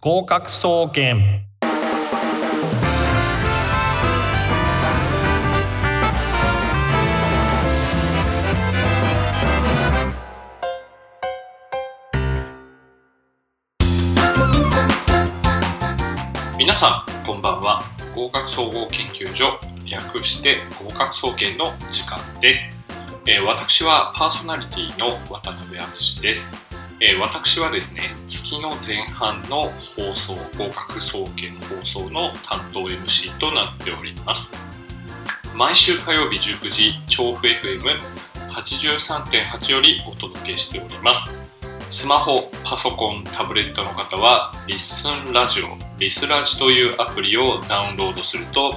合格総研。皆さんこんばんは。合格総合研究所略して合格総研の時間です、えー私はパーソナリティの渡辺敦です、えー私はですね月の前半の放送合格総研放送の担当 MC となっております。毎週火曜日19時調布 FM83.8 よりお届けしております。スマホ、パソコン、タブレットの方は、リッスンラジオ、リスラジというアプリをダウンロードすると、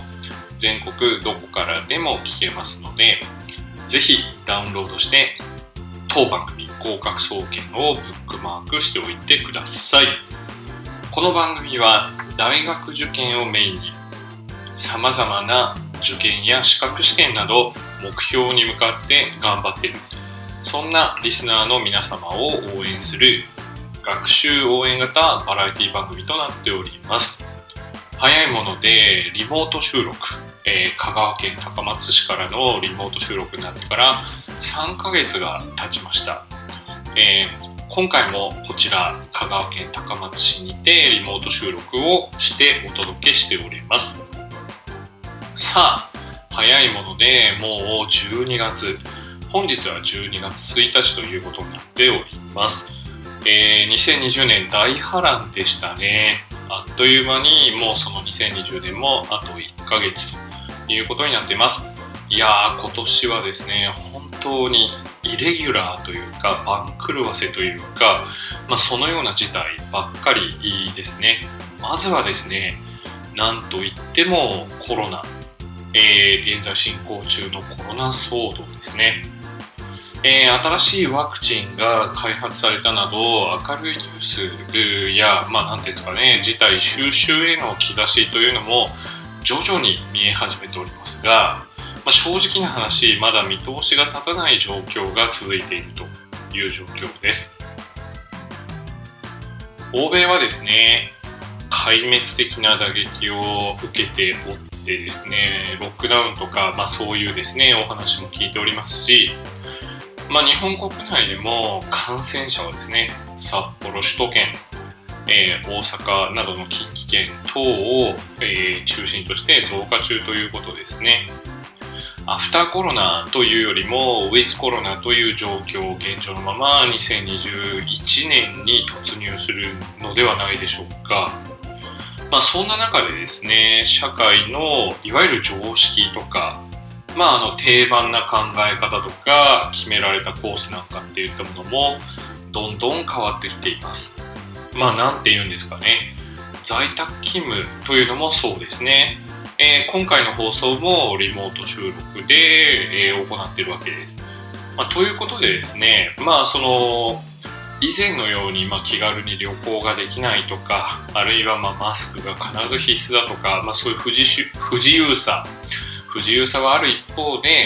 全国どこからでも聞けますので、ぜひダウンロードして、当番組合格総研をブックマークしておいてください。この番組は大学受験をメインに、様々な受験や資格試験など目標に向かって頑張っているそんなリスナーの皆様を応援する学習応援型バラエティ番組となっております。早いものでリモート収録、えー香川県高松市からのリモート収録になってから3ヶ月が経ちました。えー今回もこちら香川県高松市にてリモート収録をしてお届けしております。さあ、早いものでもう12月。本日は12月1日ということになっております。えー2020年大波乱でしたね。あっという間にもうその2020年もあと1ヶ月ということになっています。いやー、今年はですね、当にイレギュラーというか、番狂わせというか、まあ、そのような事態ばっかりですね。まずはですね、なんといってもコロナ、えー現在進行中のコロナ騒動ですね。えー新しいワクチンが開発されたなど明るいニュースや、まあ、なんていうんですかね、事態収集への兆しというのも徐々に見え始めておりますが、まあ、正直な話、まだ見通しが立たない状況が続いているという状況です。欧米はですね、壊滅的な打撃を受けておってですね、ロックダウンとか、まあ、そういうですね、お話も聞いておりますし、まあ、日本国内でも感染者はですね、札幌、首都圏、えー大阪などの近畿圏等を、えー中心として増加中ということですね。アフターコロナというよりも、ウィズコロナという状況、現状のまま2021年に突入するのではないでしょうか。まあ、そんな中でですね、社会のいわゆる常識とか、まあ、あの定番な考え方とか決められたコースなんかっていったものもどんどん変わってきています。まあなんて言うんですかね在宅勤務というのもそうですね。えー今回の放送もリモート収録で、えー行っているわけです。まあ、ということでですね、まあその以前のようにまあ気軽に旅行ができないとか、あるいはまあマスクが必ず必須だとか、まあ、そういう不自不自由さ、不自由さはある一方で、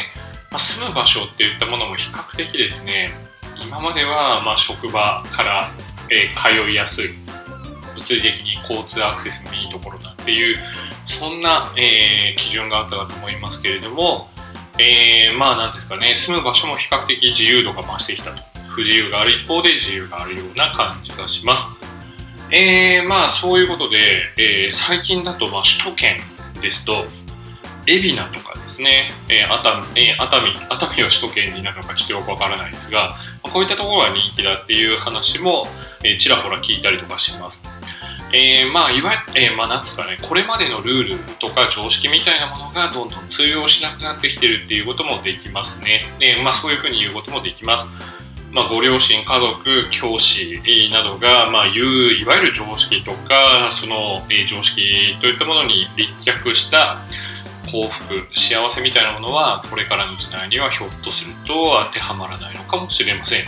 まあ、住む場所っていったものも比較的ですね、今まではまあ職場から、えー通いやすい、物理的に交通アクセスのいいところだっていう、そんな、えー基準があったかと思いますけれども、えーまあなんですかね、住む場所も比較的自由度が増してきたと。不自由がある一方で自由があるような感じがします。えーまあそういうことで、えー最近だとまあ首都圏ですと、海老名とかですね、えー熱海、えー熱海、熱海は首都圏になるのかちょっとよくわからないですが、まあこういったところが人気だっていう話も、えーちらほら聞いたりとかします。えーまあ、いわゆる、えーまあ、なんですかね、これまでのルールとか常識みたいなものがどんどん通用しなくなってきてるっていうこともできますね。えーまあ、そういうふうに言うこともできます。まあ、ご両親、家族、教師などが、まあ、言う、いわゆる常識とか、その、えー常識といったものに立脚した幸福、幸せみたいなものは、これからの時代にはひょっとすると当てはまらないのかもしれません。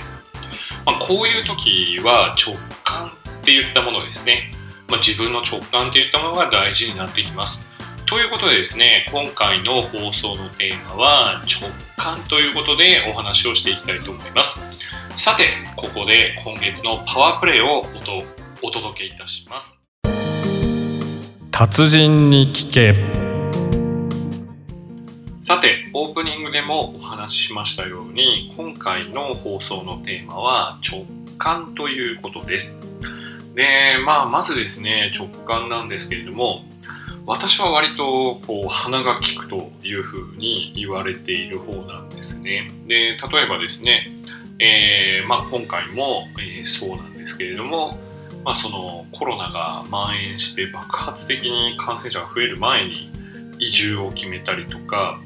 まあ、こういう時は直感っていったものですね。まあ、自分の直感っていったものが大事になってきます。ということでですね、今回の放送のテーマは直感ということでお話をしていきたいと思います。さて、ここで今月のパワープレイをお届けいたします。達人に聞けさてオープニングでもお話ししましたように今回の放送のテーマは直感ということですでまあまずですね直感なんですけれども私は割とこう鼻が利くというふうに言われている方なんですね。で例えばですね、えー、まあ、今回も、えー、そうなんですけれどもまあ、そのコロナが蔓延して爆発的に感染者が増える前に移住を決めたりとか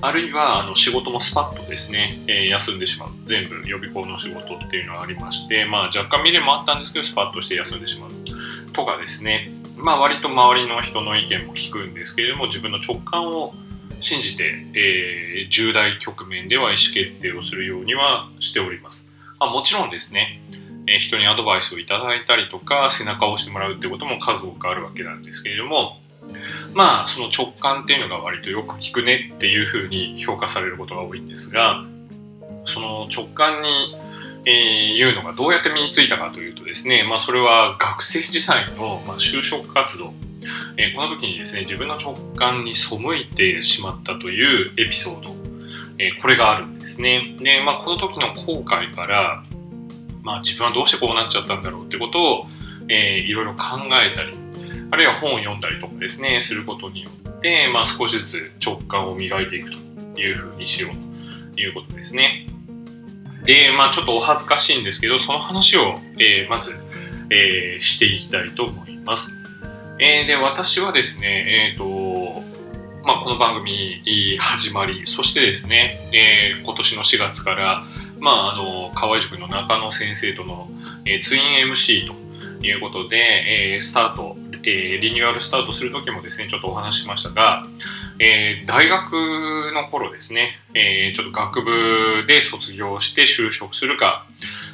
あるいはあの仕事もスパッとですね、えー、休んでしまう全部予備校の仕事っていうのがありまして、まあ、若干未練もあったんですけどスパッとして休んでしまうとかですね、まあ、割と周りの人の意見も聞くんですけれども自分の直感を信じて、えー、重大局面では意思決定をするようにはしております。まあ、もちろんですねえ人にアドバイスをいただいたりとか背中を押してもらうってことも数多くあるわけなんですけれどもまあその直感っていうのが割とよく聞くねっていうふうに評価されることが多いんですがその直感に、えー、いうのがどうやって身についたかというとですね、まあ、それは学生時代の、ま就職活動、えー、この時にですね自分の直感に背いてしまったというエピソード、えー、これがあるんですね。で、まあ、この時の後悔からまあ、自分はどうしてこうなっちゃったんだろうってことを、えー、いろいろ考えたりあるいは本を読んだりとかですねすることによって、まあ、少しずつ直感を磨いていくというふうにしようということですね。でまあちょっとお恥ずかしいんですけどその話を、えー、まず、えー、していきたいと思います、えー、で私はですねえっ、とまあ、この番組始まりそしてですね、え今年の4月からまあ、あの河合塾の中野先生との、え、ツイン MC ということで、えー、スタート、えー、リニューアルスタートする時もですねちょっとお話ししましたが、え大学の頃ですね、えちょっと学部で卒業して就職するか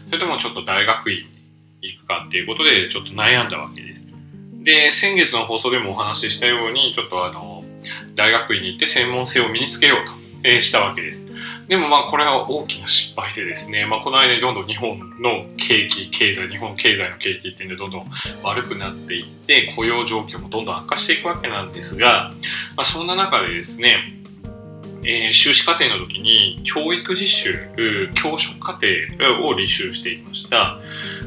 それともちょっと大学院に行くかっていうことでちょっと悩んだわけです。で先月の放送でもお話ししたようにちょっとあの大学院に行って専門性を身につけようと、えしたわけです。でもまあこれは大きな失敗でですね、まあ、この間にどんどん日本の景気、経済、日本経済の景気っていうのでどんどん悪くなっていって、雇用状況もどんどん悪化していくわけなんですが、まあ、そんな中でですね、えー、修士課程の時に教育実習、教職課程を履修していました。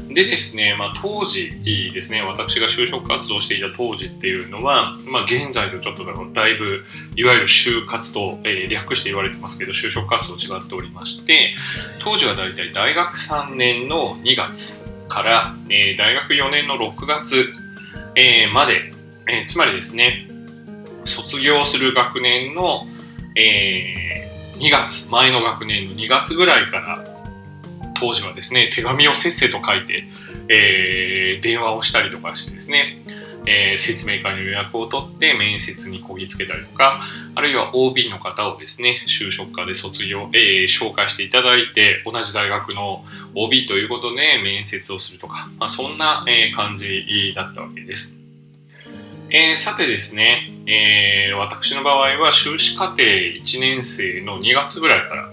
でですね、まあ、当時ですね、私が就職活動していた当時っていうのは、まあ、現在とちょっとだろ。だいぶ、いわゆる就活と、えー、略して言われてますけど、就職活動違っておりまして、当時はだいたい大学3年の2月から、えー、大学4年の6月、えー、まで、えつまりですね、卒業する学年の、え2月、前の学年の2月ぐらいから当時はですね、手紙をせっせと書いて、えー、電話をしたりとかしてですね、えー、説明会の予約を取って面接にこぎつけたりとか、あるいは OB の方をですね、就職課で卒業、えー、紹介していただいて、同じ大学の OB ということで面接をするとか、まあ、そんな、感じだったわけです。えー、さてですね、えー、私の場合は修士課程1年生の2月ぐらいから、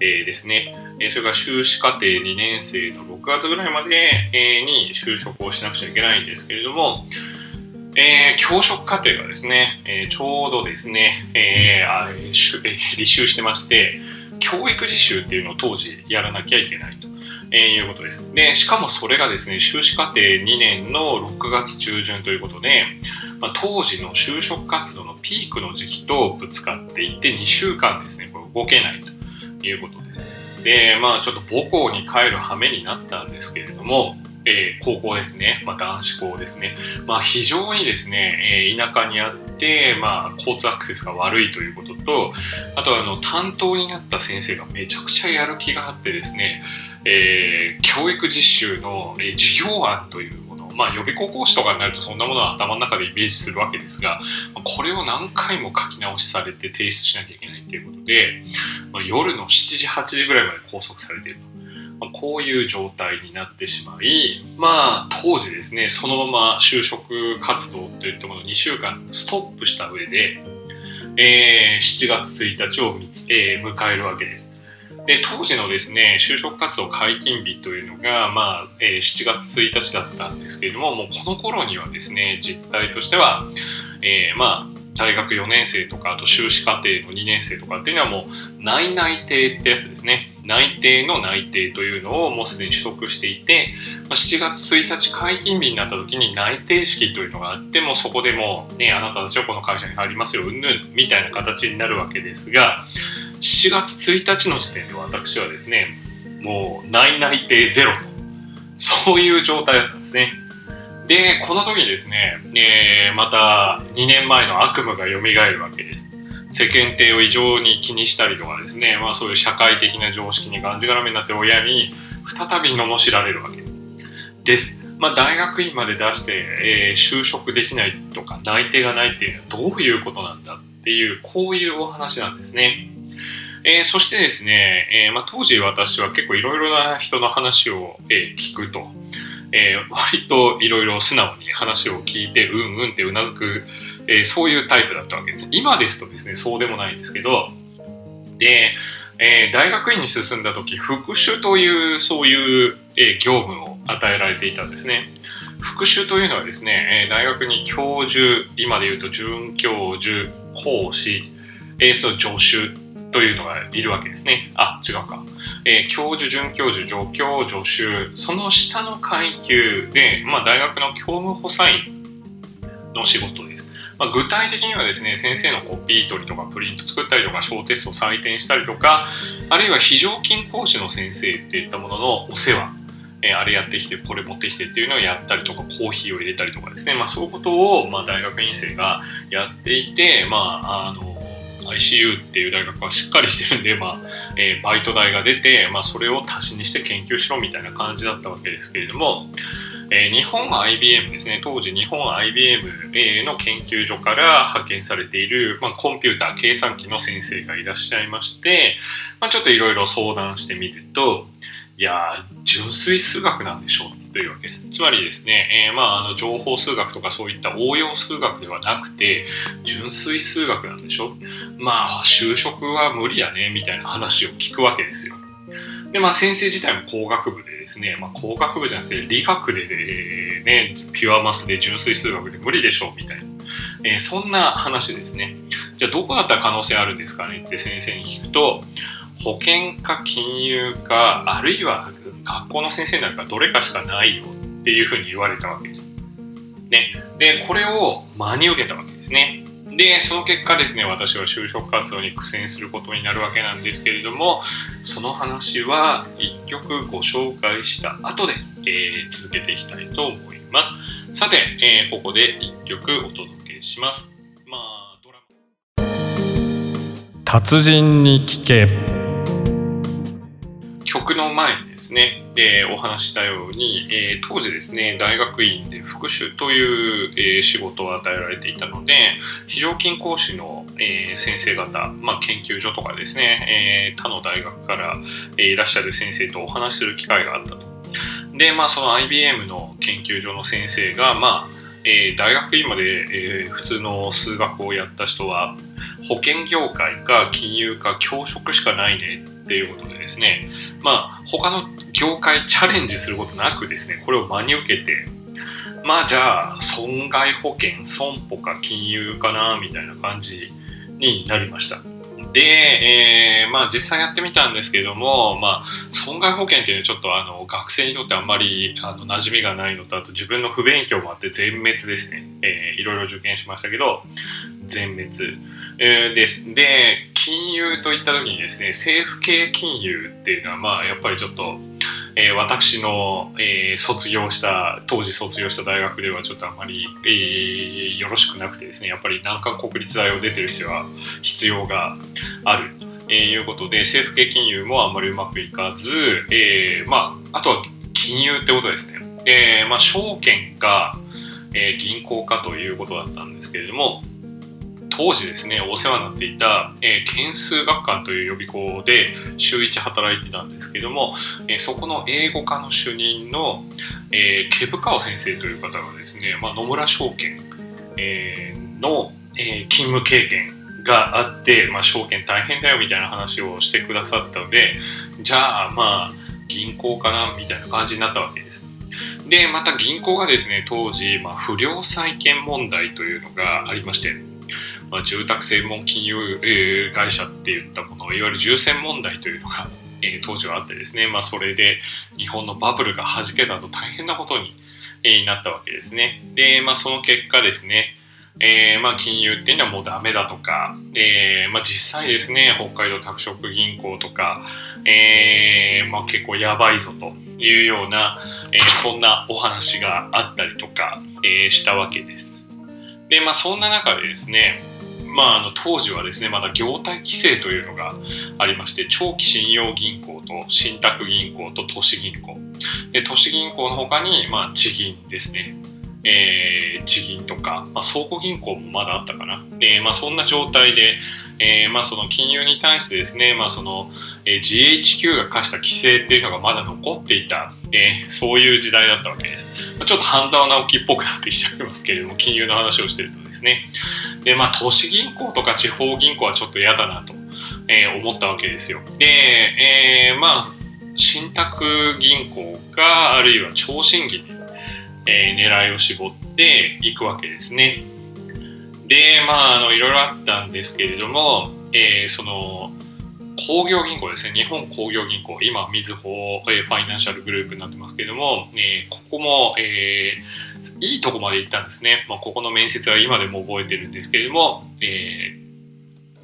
えー、ですね、それから修士課程2年生の6月ぐらいまでに就職をしなくちゃいけないんですけれども、え、教職課程がですね、え、ちょうどですね、えー、履修してまして、教育実習っていうのを当時やらなきゃいけないと、えー、いうことです。で、しかもそれがですね、修士課程2年の6月中旬ということで、まあ、当時の就職活動のピークの時期とぶつかっていって2週間ですね、これ動けないということです。で、まあちょっと母校に帰る羽目になったんですけれども、えー、高校ですね、まあ、男子校ですね、まあ、非常にですね、えー、田舎にあって、まあ、交通アクセスが悪いということと、あとはあの担当になった先生がめちゃくちゃやる気があってですね、えー、教育実習の、え授業案というまあ、予備校講師とかになるとそんなものは頭の中でイメージするわけですが、これを何回も書き直しされて提出しなきゃいけないということで、まあ、夜の7時、8時ぐらいまで拘束されていると。まあ、こういう状態になってしまい、まあ、当時ですね、そのまま就職活動といったものを2週間ストップした上で、えー、7月1日を、えー、迎えるわけです。で当時のですね就職活動解禁日というのが、まあえー、7月1日だったんですけれどももうこの頃にはですね実態としては、えー、まあ大学4年生とか、あと修士課程の2年生とかっていうのはもう内内定ってやつですね。内定の内定というのをもうすでに取得していて、ま7月1日解禁日になった時に内定式というのがあって、もそこでもうね、あなたたちはこの会社に入りますよ、うんぬんみたいな形になるわけですが、7月1日の時点で私はですね、もう内内定ゼロと、そういう状態だったんですね。で、この時にですね、えー、また2年前の悪夢が蘇るわけです。世間体を異常に気にしたりとかですね、まあそういう社会的な常識にがんじがらめになって親に再び罵られるわけです。まあ、大学院まで出して、えー、就職できないとか内定がないっていうのはどういうことなんだっていうこういうお話なんですね。えー、そしてですね、えー、まあ、当時私は結構いろいろな人の話を、え聞くと。え、割といろいろ素直に話を聞いて、うんうんってうなずく、え、そういうタイプだったわけです。今ですとですね、そうでもないんですけど、で、え、大学院に進んだ時、復習というそういう、え業務を与えられていたんですね。復習というのはですね、え大学に教授、今で言うと准教授、講師、えー、その助手というのがいるわけですね。あ、違うか。えー、教授、准教授、助教、助手、その下の階級で、まあ、大学の教務補佐員の仕事です。まあ、具体的にはですね、先生のコピー取りとかプリント作ったりとか、小テスト採点したりとか、あるいは非常勤講師の先生っていったもののお世話、え、あれやってきて、これ持ってきてっていうのをやったりとか、コーヒーを入れたりとかですね、まあ、そういうことを、まあ、大学院生がやっていて、まあ、あの、ICU っていう大学はしっかりしてるんで、まあえー、バイト代が出て、まあ、それを足しにして研究しろみたいな感じだったわけですけれども、えー、日本 IBM ですね、当時日本 IBM の研究所から派遣されている、まあ、コンピューター、計算機の先生がいらっしゃいまして、まあ、ちょっといろいろ相談してみると、いや純粋数学なんでしょうというわけです。つまりですね、えー、まあ、あの情報数学とかそういった応用数学ではなくて、純粋数学なんでしょ？まあ、就職は無理やね、みたいな話を聞くわけですよ。で、まあ、先生自体も工学部でですね、まあ、工学部じゃなくて理学で、えー、ね、ピュアマスで純粋数学で無理でしょう、みたいな。えー、そんな話ですね。じゃあ、どこだったら可能性あるんですかね？って先生に聞くと、保険か金融か、あるいは学校の先生なるかどれかしかないよっていうふうに言われたわけです。ね、で、これを真に受けたわけですね。で、その結果ですね、私は就職活動に苦戦することになるわけなんですけれども、その話は一曲ご紹介した後で、えー、続けていきたいと思います。さて、えー、ここで一曲お届けします。まあ、達人に聞け。曲の前にですね、えー、お話したように、えー、当時ですね、大学院で復習という、えー、仕事を与えられていたので、非常勤講師の、え先生方、まあ、研究所とかですね、え他の大学から、えいらっしゃる先生とお話しする機会があったと。で、まあ、その IBM の研究所の先生が、まあ、え大学院まで、え普通の数学をやった人は、保険業界か金融か教職しかないねっていうことでですね、まあ、他の業界チャレンジすることなくですね、これを真に受けて、まあじゃあ、損害保険、損保か金融かな、みたいな感じになりました。で、えー、まあ実際やってみたんですけども、まあ損害保険っていうのはちょっとあの学生にとってあんまりあの馴染みがないのと、あと自分の不勉強もあって全滅ですね。えー、いろいろ受験しましたけど、全滅。えー、です。で、融といった時にですね、政府系金融っていうのは、まあ、やっぱりちょっと、えー、私の、えー、卒業した、当時卒業した大学ではちょっとあまり、えー、よろしくなくてですね、やっぱり難関国立大を出てる人は必要がある。ということで、政府系金融もあんまりうまくいかず、えー、まあ、あとは金融ってことですね。え、まあ、証券か、えー、銀行かということだったんですけれども、当時ですね、お世話になっていた、えー、件数学館という予備校で週1働いてたんですけども、えー、そこの英語科の主任の、えー、ケブカワ先生という方がですね、まあ、野村証券、えー、の、えー、勤務経験があって、まあ、証券大変だよみたいな話をしてくださったので、じゃあまあ銀行かなみたいな感じになったわけです。で、また銀行がですね、当時、まあ、不良債権問題というのがありまして、まあ、住宅専門金融、会社っていったもの、いわゆる重戦問題というのが、えー、当時はあってですね、まあ、それで日本のバブルが弾けたと大変なことに、えー、なったわけですね。で、まあ、その結果ですね、えー、まあ、金融っていうのはもうダメだとか、えー、まあ、実際ですね、北海道拓殖銀行とか、えー、まあ、結構やばいぞというような、えそんなお話があったりとか、えしたわけです。で、まあ、そんな中でですね、まあ、あの当時はですねまだ業態規制というのがありまして長期信用銀行と信託銀行と都市銀行で都市銀行の他に、まあ、地銀ですねえー、地銀とか、まあ、倉庫銀行もまだあったかな。で、まあ、そんな状態で、えー、まあ、その金融に対してですね、まあ、その、えー、GHQ が課した規制っていうのがまだ残っていた、えー、そういう時代だったわけです。まあ、ちょっと半沢直樹っぽくなってきちゃいますけれども、金融の話をしてるとですね。で、まあ、都市銀行とか地方銀行はちょっと嫌だなと、えー、思ったわけですよ。で、えー、まあ、信託銀行か、あるいは超信銀にえー、狙いを絞っていくわけですね。で、まあ、あの、いろいろあったんですけれども、えー、その、工業銀行ですね、日本工業銀行、今、みずほ、えー、ファイナンシャルグループになってますけれども、えー、ここも、えー、いいとこまで行ったんですね。まあ、ここの面接は今でも覚えてるんですけれども、え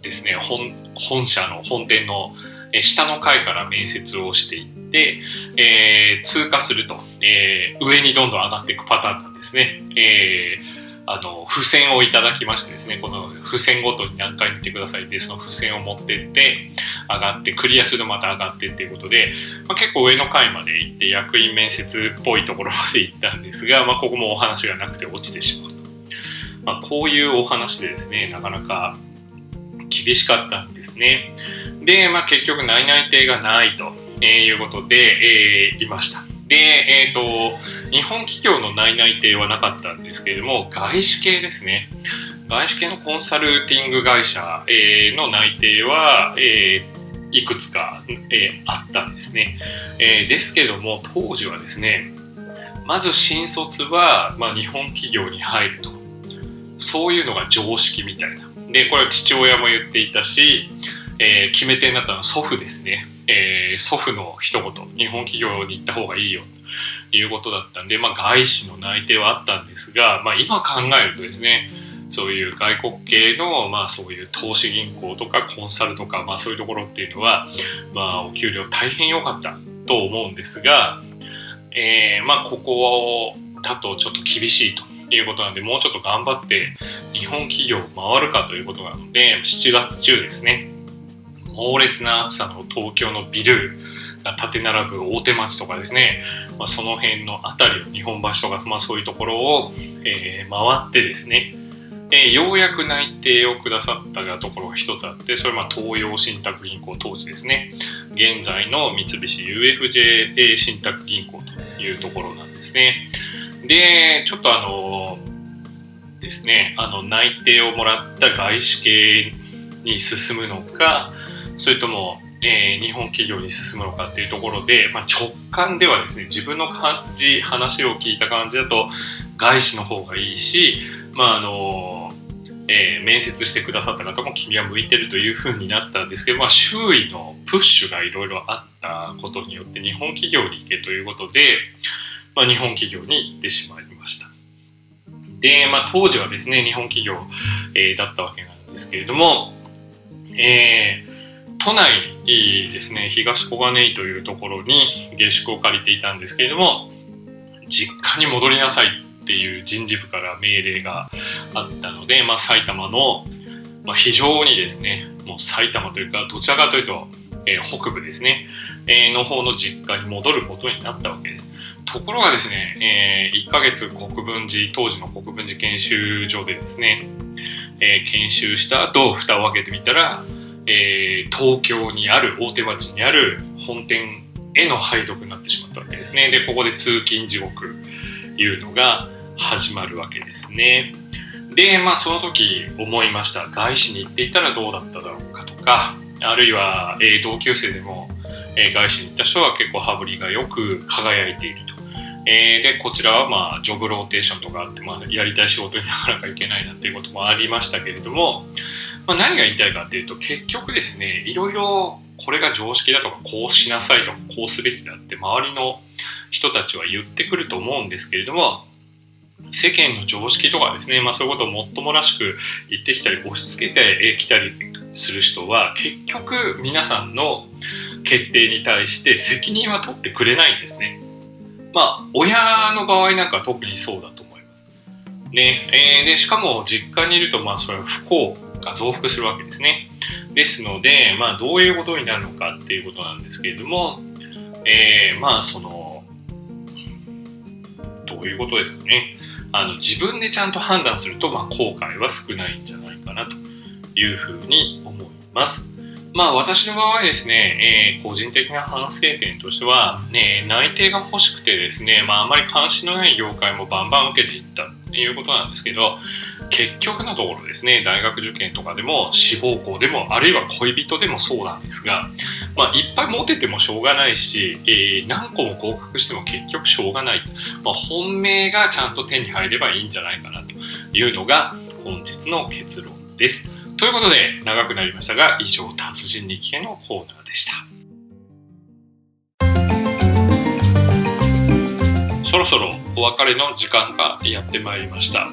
ー、ですね、本本社の本店の下の階から面接をしていって、えー、通過すると、えー、上にどんどん上がっていくパターンなんですね。えーあの付箋をいただきましてですねこの付箋ごとに何回見てくださいでその付箋を持ってって上がってクリアするとまた上がってっていうことで、まあ、結構上の階まで行って役員面接っぽいところまで行ったんですが、まあ、ここもお話がなくて落ちてしまうと、まあ、こういうお話でですねなかなか厳しかったんですねで、まあ、結局内々定がないということで、えー、いました。で、えーと、日本企業の内々定はなかったんですけれども、外資系ですね。外資系のコンサルティング会社、えー、の内定は、えー、いくつか、えー、あったんですね、え。ですけども、当時はですね、まず新卒は、まあ、日本企業に入ると。そういうのが常識みたいな。で、これは父親も言っていたし、え、決め手になったのは祖父ですね。えー、祖父の一言、日本企業に行った方がいいよということだったんで、まあ、外資の内定はあったんですが、まあ、今考えるとですね、そういう外国系の、まあ、そういう投資銀行とかコンサルとか、まあ、そういうところっていうのは、まあ、お給料大変良かったと思うんですが、えー、まあ、ここだとちょっと厳しいということなんで、もうちょっと頑張って日本企業を回るかということなので、7月中ですね、猛烈な暑さの東京のビルが立て並ぶ大手町とかですね、まあ、その辺の辺りを日本橋とか、まあ、そういうところを、えー、回ってですね、えー、ようやく内定をくださったところが一つあってそれは東洋信託銀行当時ですね。現在の三菱 UFJ 信託銀行というところなんですね。でちょっとあのですねあの内定をもらった外資系に進むのかそれとも、えー、日本企業に進むのかっていうところで、まあ、直感ではですね自分の感じ話を聞いた感じだと外資の方がいいし、まああのえー、面接してくださった方も君は向いてるというふうになったんですけど、まあ、周囲のプッシュがいろいろあったことによって日本企業に行けということで、まあ、日本企業に行ってしまいました。で、まあ、当時はですね日本企業、えー、だったわけなんですけれども、えー都内ですね東小金井というところに下宿を借りていたんですけれども実家に戻りなさいっていう人事部から命令があったので、まあ、埼玉の、まあ、非常にですねもう埼玉というかどちらかというと、えー、北部ですね、えー、の方の実家に戻ることになったわけです。ところがですね、えー、1ヶ月国分寺当時の国分寺研修所でですね、え研修した後蓋を開けてみたらえー、東京にある大手町にある本店への配属になってしまったわけですね。でここで通勤地獄いうのが始まるわけですね。でまあその時思いました。外資に行っていたらどうだっただろうかとかあるいは、えー、同級生でも、えー、外資に行った人は結構羽振りがよく輝いていると。えー、で、こちらはまあ、ジョブローテーションとかあって、まあ、やりたい仕事になかなかいけないなっていうこともありましたけれども、まあ、何が言いたいかっていうと、結局ですね、いろいろこれが常識だとか、こうしなさいとか、こうすべきだって周りの人たちは言ってくると思うんですけれども、世間の常識とかですね、まあ、そういうことをもっともらしく言ってきたり押し付けてきたりする人は結局皆さんの決定に対して責任は取ってくれないんですね。まあ親の場合なんか特にそうだと思います。ねえー、でしかも実家にいるとまあそれは不幸が増幅するわけですね。ですので、まあ、どういうことになるのかっていうことなんですけれども、えー、まあそのどういうことですかね。あの自分でちゃんと判断すると、まあ、後悔は少ないんじゃないかなというふうに思います。まあ私の場合ですね、えー、個人的な反省点としては、ね、内定が欲しくてですね、まああまり関心のない業界もバンバン受けていったということなんですけど、結局のところですね、大学受験とかでも志望校でも、あるいは恋人でもそうなんですが、まあいっぱい持ててもしょうがないし、えー、何個も合格しても結局しょうがない。まあ、本命がちゃんと手に入ればいいんじゃないかなというのが本日の結論です。ということで、長くなりましたが、以上、達人日記のコーナーでした。そろそろお別れの時間がやってまいりました。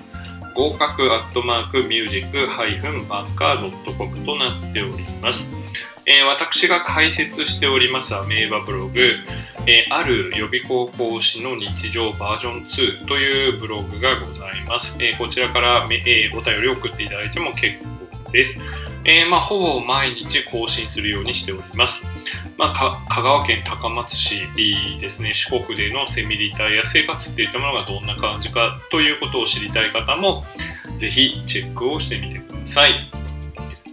合格アットマークミュージックハイフンバンカー .com となっております。えー、私が解説しておりますアメーバブログ、えー、ある予備校講師の日常バージョン2というブログがございます。えー、こちらから、えお便りを送っていただいても結構です。えまあ、ほぼ毎日更新するようにしております。まあ、香川県高松市ですね、四国でのセミリタイヤ生活っていったものがどんな感じかということを知りたい方も、ぜひチェックをしてみてください。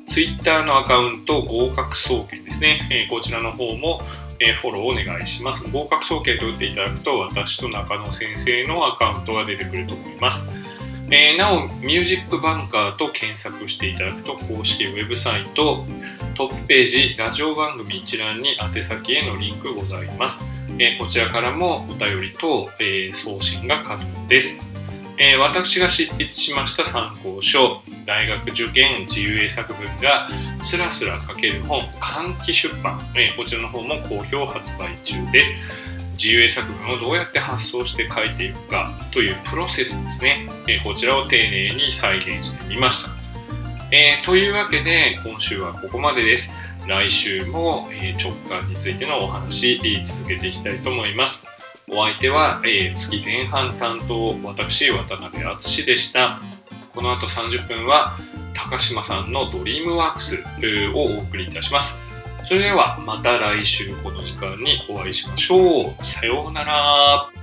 ツイッターのアカウント、合格総研ですね。え、こちらの方も、え、フォローお願いします。合格総研と打っていただくと、私と中野先生のアカウントが出てくると思います。えー、なお、ミュージックバンカーと検索していただくと、公式ウェブサイト、トップページ、ラジオ番組一覧に宛先へのリンクございます。えこちらからもお便りと、え送信が可能です。えー、私が執筆しました参考書、大学受験自由英作文がスラスラ書ける本、換気出版、えー、こちらの方も好評発売中です。自由英作文をどうやって発想して書いていくかというプロセスですね、え、こちらを丁寧に再現してみました。えー、というわけで今週はここまでです。来週も、え直感についてのお話続けていきたいと思います。お相手は、え、月前半担当、私、渡辺敦でした。この後30分は、高島さんのドリームワークスをお送りいたします。それではまた来週この時間にお会いしましょう。さようなら。